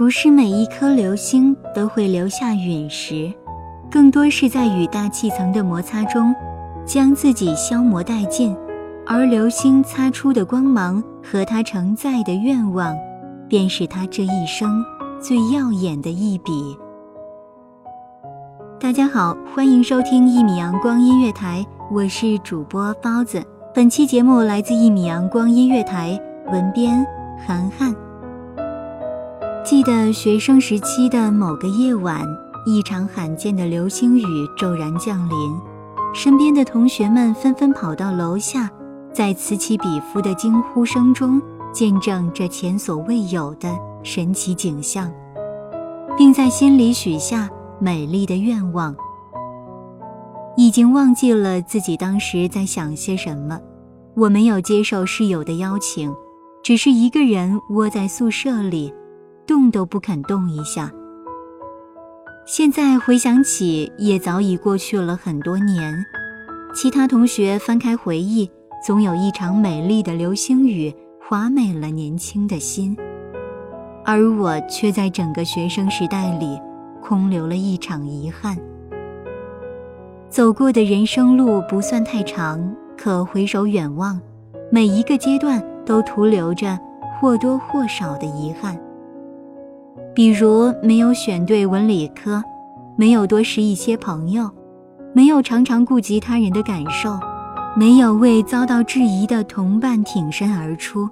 不是每一颗流星都会留下陨石，更多是在与大气层的摩擦中，将自己消磨殆尽。而流星擦出的光芒和它承载的愿望，便是他这一生最耀眼的一笔。大家好，欢迎收听一米阳光音乐台，我是主播包子。本期节目来自一米阳光音乐台，文编涵涵。记得学生时期的某个夜晚，一场罕见的流星雨骤然降临，身边的同学们纷纷跑到楼下，在此起彼伏的惊呼声中，见证这前所未有的神奇景象，并在心里许下美丽的愿望。已经忘记了自己当时在想些什么，我没有接受室友的邀请，只是一个人窝在宿舍里。动都不肯动一下。现在回想起，也早已过去了很多年。其他同学翻开回忆，总有一场美丽的流星雨划美了年轻的心，而我却在整个学生时代里空留了一场遗憾。走过的人生路不算太长，可回首远望，每一个阶段都徒留着或多或少的遗憾。比如没有选对文理科，没有多识一些朋友，没有常常顾及他人的感受，没有为遭到质疑的同伴挺身而出。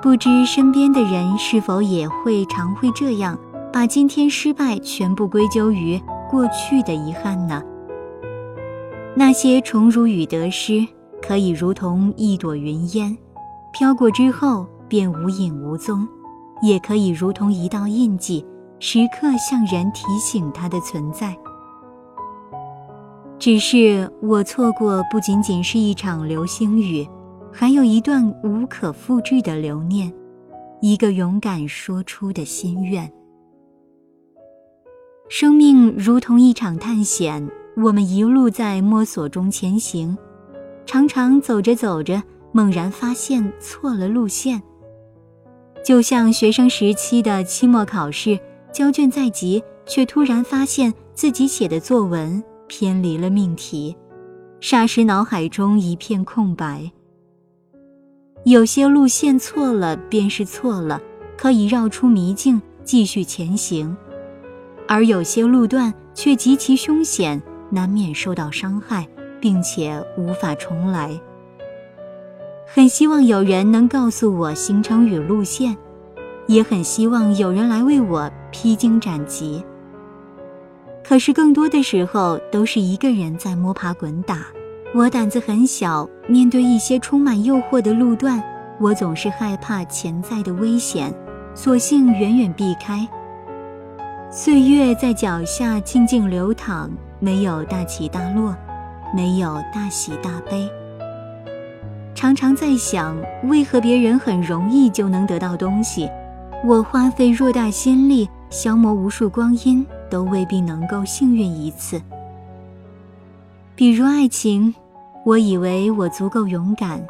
不知身边的人是否也会常会这样，把今天失败全部归咎于过去的遗憾呢？那些宠辱与得失，可以如同一朵云烟，飘过之后便无影无踪。也可以如同一道印记，时刻向人提醒它的存在。只是我错过不仅仅是一场流星雨，还有一段无可复制的留念，一个勇敢说出的心愿。生命如同一场探险，我们一路在摸索中前行，常常走着走着，猛然发现错了路线。就像学生时期的期末考试，交卷在即，却突然发现自己写的作文偏离了命题，霎时脑海中一片空白。有些路线错了便是错了，可以绕出迷境继续前行；而有些路段却极其凶险，难免受到伤害，并且无法重来。很希望有人能告诉我行程与路线，也很希望有人来为我披荆斩棘。可是更多的时候都是一个人在摸爬滚打。我胆子很小，面对一些充满诱惑的路段，我总是害怕潜在的危险，索性远远避开。岁月在脚下静静流淌，没有大起大落，没有大喜大悲。常常在想，为何别人很容易就能得到东西，我花费偌大心力，消磨无数光阴，都未必能够幸运一次。比如爱情，我以为我足够勇敢，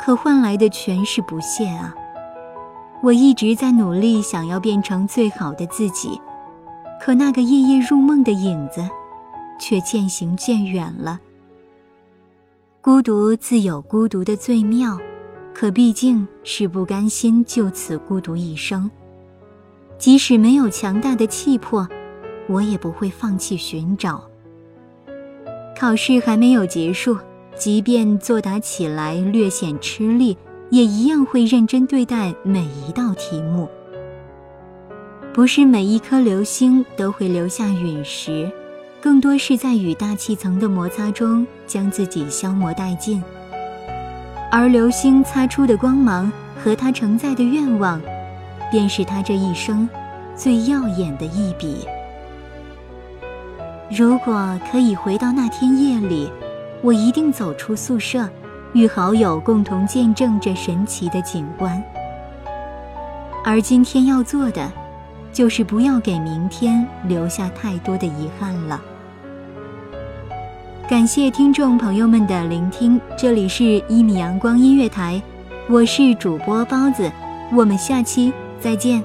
可换来的全是不屑啊！我一直在努力，想要变成最好的自己，可那个夜夜入梦的影子，却渐行渐远了。孤独自有孤独的最妙，可毕竟是不甘心就此孤独一生。即使没有强大的气魄，我也不会放弃寻找。考试还没有结束，即便作答起来略显吃力，也一样会认真对待每一道题目。不是每一颗流星都会留下陨石，更多是在与大气层的摩擦中将自己消磨殆尽。而流星擦出的光芒和它承载的愿望，便是他这一生最耀眼的一笔。如果可以回到那天夜里，我一定走出宿舍，与好友共同见证这神奇的景观。而今天要做的，就是不要给明天留下太多的遗憾了。感谢听众朋友们的聆听，这里是《一米阳光音乐台》，我是主播包子，我们下期再见。